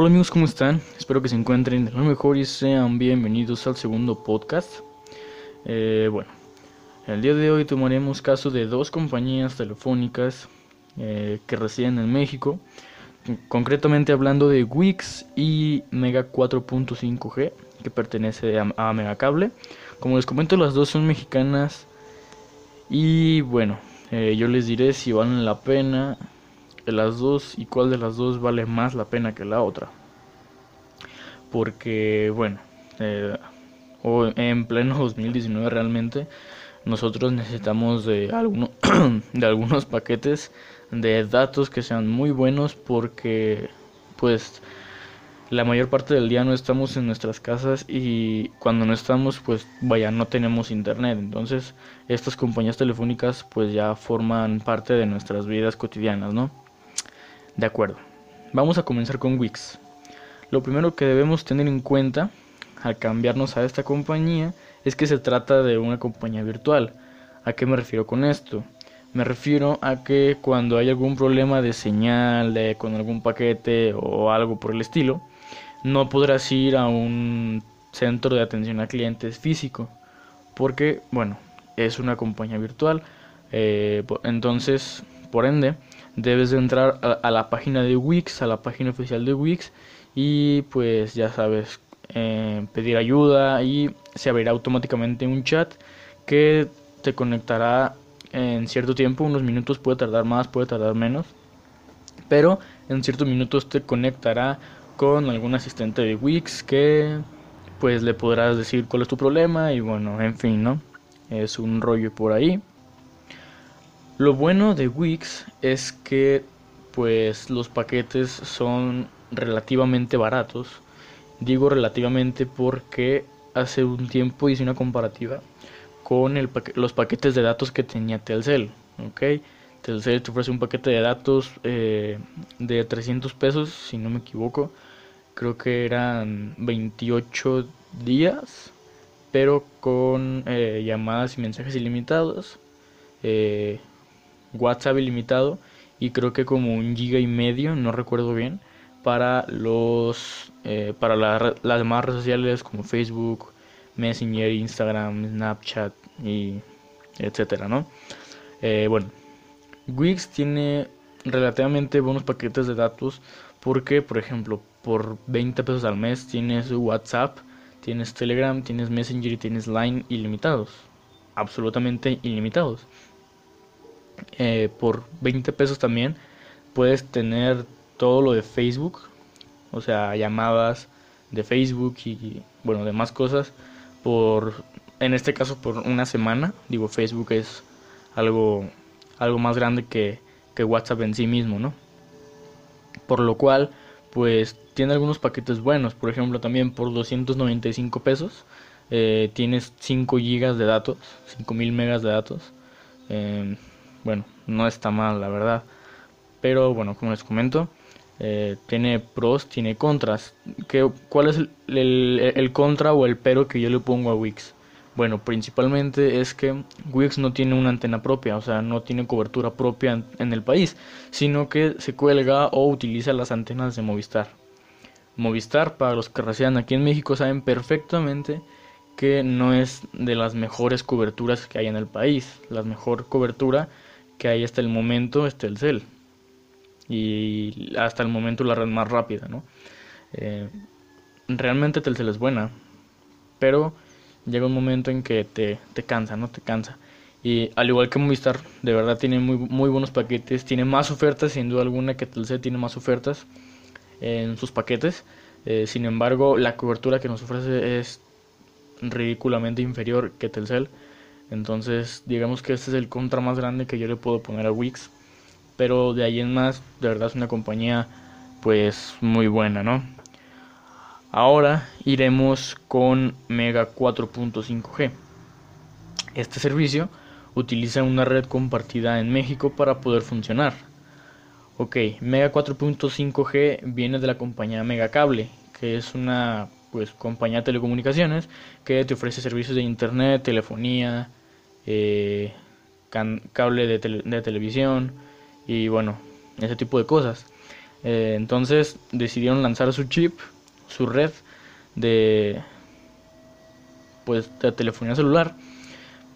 Hola amigos, ¿cómo están? Espero que se encuentren de lo mejor y sean bienvenidos al segundo podcast. Eh, bueno, el día de hoy tomaremos caso de dos compañías telefónicas eh, que residen en México, concretamente hablando de Wix y Mega 4.5G, que pertenece a, a Megacable. Como les comento, las dos son mexicanas y bueno, eh, yo les diré si valen la pena las dos y cuál de las dos vale más la pena que la otra. Porque, bueno, eh, en pleno 2019 realmente nosotros necesitamos de, alguno, de algunos paquetes de datos que sean muy buenos porque pues la mayor parte del día no estamos en nuestras casas y cuando no estamos pues vaya no tenemos internet entonces estas compañías telefónicas pues ya forman parte de nuestras vidas cotidianas no de acuerdo. Vamos a comenzar con Wix. Lo primero que debemos tener en cuenta al cambiarnos a esta compañía es que se trata de una compañía virtual. A qué me refiero con esto me refiero a que cuando hay algún problema de señal con algún paquete o algo por el estilo no podrás ir a un centro de atención a clientes físico porque bueno es una compañía virtual eh, entonces por ende debes de entrar a, la página de Wix a la página oficial de Wix y pues ya sabes eh, pedir ayuda y se abrirá automáticamente un chat que te conectará en cierto tiempo unos minutos puede tardar más puede tardar menos pero en ciertos minutos te conectará con algún asistente de Wix que pues le podrás decir cuál es tu problema y bueno, en fin, ¿no? Es un rollo por ahí. Lo bueno de Wix es que pues los paquetes son relativamente baratos. Digo relativamente porque hace un tiempo hice una comparativa con los paquetes de datos que tenía Telcel, ¿ok? Telcel te ofrece un paquete de datos eh, de 300 pesos, si no me equivoco, creo que eran 28 días, pero con eh, llamadas y mensajes ilimitados, eh, WhatsApp ilimitado y creo que como un giga y medio, no recuerdo bien, para los eh, para las demás redes sociales como Facebook, Messenger, Instagram, Snapchat y etcétera, ¿no? bueno, Wix tiene relativamente buenos paquetes de datos porque, por ejemplo, por 20 pesos al mes tienes WhatsApp, tienes Telegram, tienes Messenger y tienes Line ilimitados. Absolutamente ilimitados. Eh, por 20 pesos también puedes tener todo lo de Facebook, o sea, llamadas de Facebook y, bueno, demás cosas por en este caso por una semana. Digo, Facebook es algo algo más grande que, que WhatsApp en sí mismo, ¿no? Por lo cual, pues tiene algunos paquetes buenos. Por ejemplo, también por 295 pesos eh, tienes 5 gigas de datos, 5000 megas de datos. Em, bueno, no está mal, la verdad. Pero bueno, como les comento, eh, tiene pros, tiene contras. ¿Qué, ¿Cuál es el, contra o el pero que yo le pongo a Wix? Bueno, principalmente es que Wix no tiene una antena propia, o sea, no tiene cobertura propia en el país, sino que se cuelga o utiliza las antenas de Movistar. Movistar, para los que residan aquí en México, saben perfectamente que no es de las mejores coberturas que hay en el país. La mejor cobertura que hay hasta el momento es Telcel. Y hasta el momento la red más rápida, ¿no? Eh, realmente Telcel es buena, pero llega un momento en que te, te cansa, ¿no? Te cansa. Y al igual que Movistar, de verdad tiene muy, muy buenos paquetes, tiene más ofertas, sin duda alguna que Telcel tiene más ofertas en sus paquetes. Eh, sin embargo, la cobertura que nos ofrece es ridículamente inferior que Telcel. Entonces, digamos que este es el contra más grande que yo le puedo poner a Wix. Pero de ahí en más, de verdad es una compañía pues muy buena, ¿no? Ahora iremos con Mega 4.5G. Este servicio utiliza una red compartida en México para poder funcionar. Ok, Mega 4.5G viene de la compañía Megacable, que es una pues compañía de telecomunicaciones que te ofrece servicios de internet, telefonía, eh, cable de, televisión y bueno, ese tipo de cosas. Eh, entonces decidieron lanzar su chip, su red de pues de telefonía celular.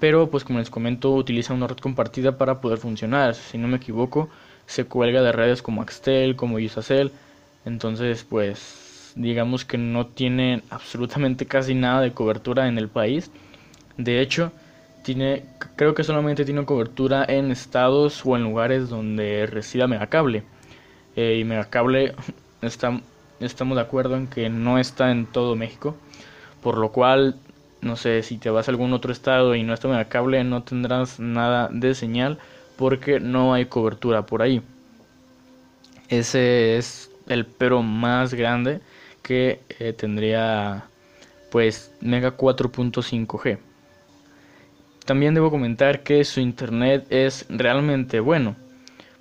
Pero pues como les comento utiliza una red compartida para poder funcionar. Si no me equivoco se cuelga de redes como Axtel, como Usacell. Entonces pues digamos que no tiene absolutamente casi nada de cobertura en el país. De hecho, tiene, creo que solamente tiene cobertura en estados o en lugares donde resida Megacable. Eh, y Megacable está, estamos de acuerdo en que no está en todo México. Por lo cual, no sé, si te vas a algún otro estado y no está Megacable, no tendrás nada de señal porque no hay cobertura por ahí. Ese es el pero más grande que eh, tendría pues Mega 4.5G. También debo comentar que su internet es realmente bueno,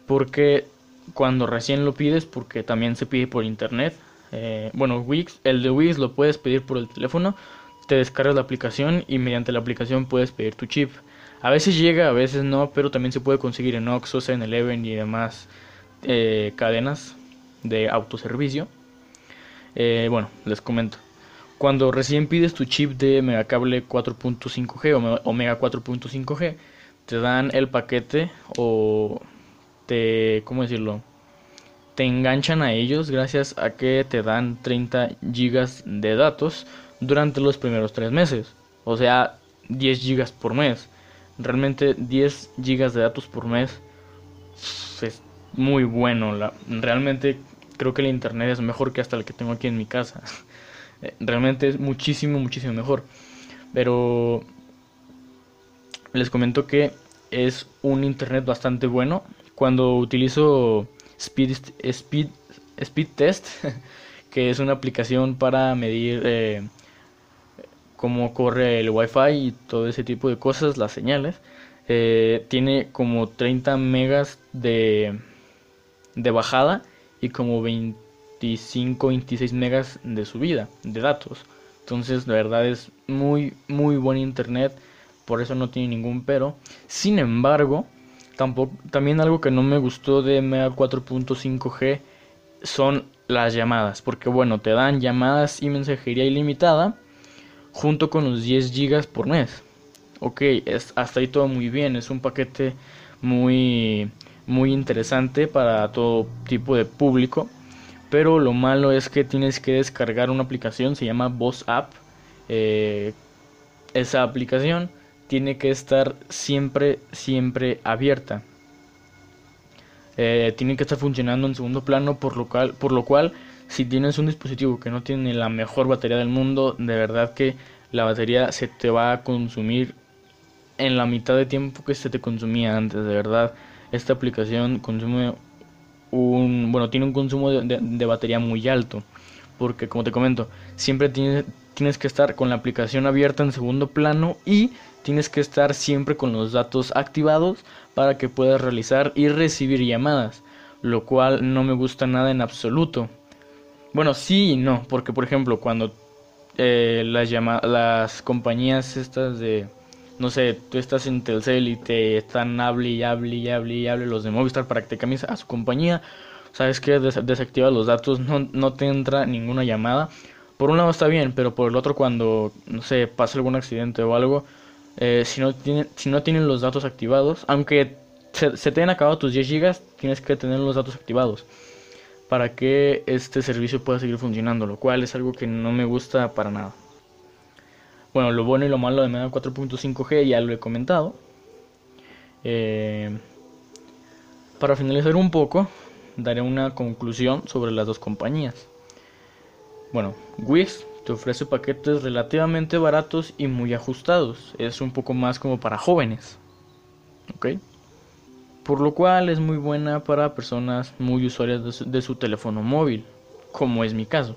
porque cuando recién lo pides, porque también se pide por internet, eh, bueno, Wix, el de Wix lo puedes pedir por el teléfono, te descargas la aplicación y mediante la aplicación puedes pedir tu chip. A veces llega, a veces no, pero también se puede conseguir en Oxxo, en Eleven y demás eh, cadenas de autoservicio. Eh, bueno, les comento. Cuando recién pides tu chip de Megacable 4.5G o Mega 4.5G, te dan el paquete o te, ¿cómo decirlo? Te enganchan a ellos gracias a que te dan 30 gigas de datos durante los primeros tres meses. O sea, 10 gigas por mes. Realmente 10 gigas de datos por mes es muy bueno. Realmente creo que el internet es mejor que hasta el que tengo aquí en mi casa. Eh, realmente es muchísimo, muchísimo mejor. Pero les comento que es un internet bastante bueno. Cuando utilizo Speed, Speed, Speed Test, que es una aplicación para medir eh, cómo corre el wifi y todo ese tipo de cosas, las señales, eh, tiene como 30 megas de, de bajada y como 20 25, 26 megas de subida de datos. Entonces, la verdad es muy, muy buen internet. Por eso no tiene ningún pero. Sin embargo, tampoco, también algo que no me gustó de Mega 4.5G son las llamadas. Porque bueno, te dan llamadas y mensajería ilimitada junto con los 10 gigas por mes. Ok, es, hasta ahí todo muy bien. Es un paquete muy, muy interesante para todo tipo de público pero lo malo es que tienes que descargar una aplicación, se llama Boss App. Eh, esa aplicación tiene que estar siempre, siempre abierta. Eh, tiene que estar funcionando en segundo plano, por lo, cual, por lo cual, si tienes un dispositivo que no tiene la mejor batería del mundo, de verdad que la batería se te va a consumir en la mitad de tiempo que se te consumía antes. De verdad, esta aplicación consume bueno, tiene un consumo de, batería muy alto. Porque como te comento, siempre tienes, tienes que estar con la aplicación abierta en segundo plano y tienes que estar siempre con los datos activados para que puedas realizar y recibir llamadas. Lo cual no me gusta nada en absoluto. Bueno, sí y no, porque por ejemplo, cuando eh, las, las compañías estas de no sé, tú estás en Telcel y te están hable y hable y hable y hable los de Movistar para que te cambies a su compañía, sabes que desactiva los datos, no, no te entra ninguna llamada. Por un lado está bien, pero por el otro cuando, no sé, pasa algún accidente o algo, eh, si, no tienen, si no tienen los datos activados, aunque se, te hayan acabado tus 10 gigas, tienes que tener los datos activados para que este servicio pueda seguir funcionando, lo cual es algo que no me gusta para nada. Bueno, lo bueno y lo malo de Mega 4.5G ya lo he comentado. Eh, para finalizar un poco, daré una conclusión sobre las dos compañías. Bueno, Wix te ofrece paquetes relativamente baratos y muy ajustados. Es un poco más como para jóvenes. ¿Ok? Por lo cual es muy buena para personas muy usuarias de su teléfono móvil, como es mi caso.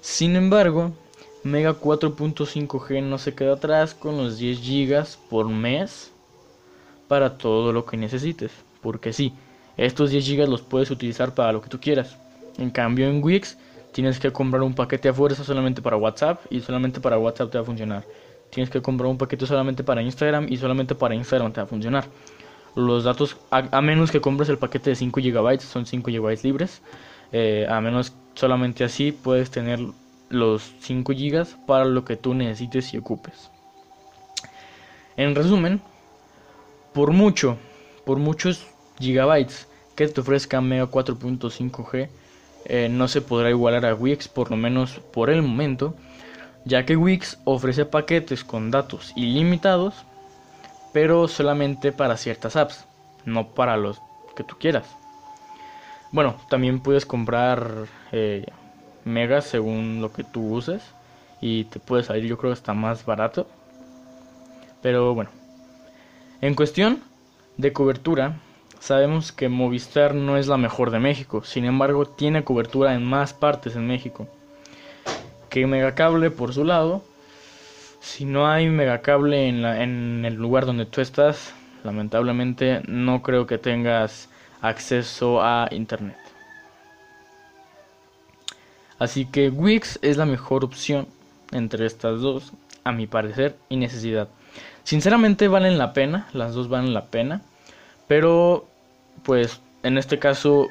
Sin embargo, Mega 4.5G no se queda atrás con los 10 GB por mes para todo lo que necesites. Porque sí, estos 10 GB los puedes utilizar para lo que tú quieras. En cambio en Wix tienes que comprar un paquete a fuerza solamente para WhatsApp y solamente para WhatsApp te va a funcionar. Tienes que comprar un paquete solamente para Instagram y solamente para Instagram te va a funcionar. los datos, a, menos que compres el paquete de 5 GB, son 5 GB libres. Eh, a menos solamente así puedes tener los 5 GB para lo que tú necesites y ocupes. En resumen, por mucho, por muchos gigabytes que te ofrezca Mega 4.5G, eh, no se podrá igualar a Wix, por lo menos por el momento, ya que Wix ofrece paquetes con datos ilimitados, pero solamente para ciertas apps, no para los que tú quieras. Bueno, también puedes comprar eh, megas según lo que tú uses y te puede salir yo creo está más barato. Pero bueno, en cuestión de cobertura, sabemos que Movistar no es la mejor de México, sin embargo tiene cobertura en más partes en México. Que Megacable por su lado, si no hay Megacable en, en el lugar donde tú estás, lamentablemente no creo que tengas acceso a internet. Así que Wix es la mejor opción entre estas dos, a mi parecer, y necesidad. Sinceramente valen la pena, las dos valen la pena, pero pues en este caso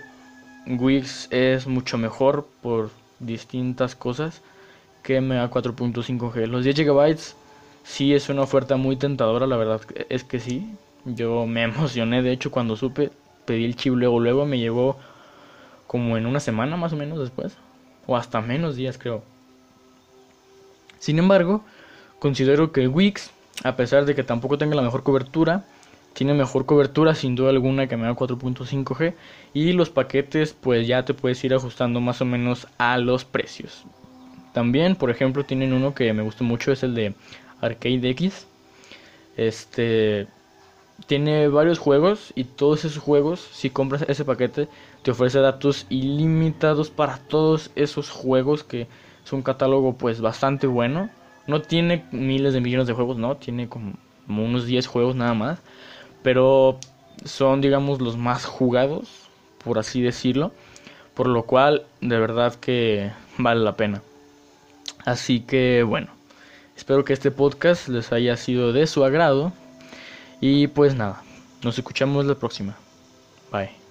Wix es mucho mejor por distintas cosas que MA 4.5G. Los 10 GB sí es una oferta muy tentadora, la verdad es que sí. Yo me emocioné, de hecho, cuando supe, pedí el chip luego, luego me llegó como en una semana más o menos después o hasta menos días creo. Sin embargo, considero que Wix, a pesar de que tampoco tenga la mejor cobertura, tiene mejor cobertura sin duda alguna que me da 4.5G y los paquetes pues ya te puedes ir ajustando más o menos a los precios. También, por ejemplo, tienen uno que me gusta mucho, es el de Arcade X. Este tiene varios juegos y todos esos juegos, si compras ese paquete, te ofrece datos ilimitados para todos esos juegos que es un catálogo pues bastante bueno. No tiene miles de millones de juegos, no, tiene como unos 10 juegos nada más, pero son digamos los más jugados, por así decirlo, por lo cual de verdad que vale la pena. Así que bueno, espero que este podcast les haya sido de su agrado y pues nada, nos escuchamos la próxima. Bye.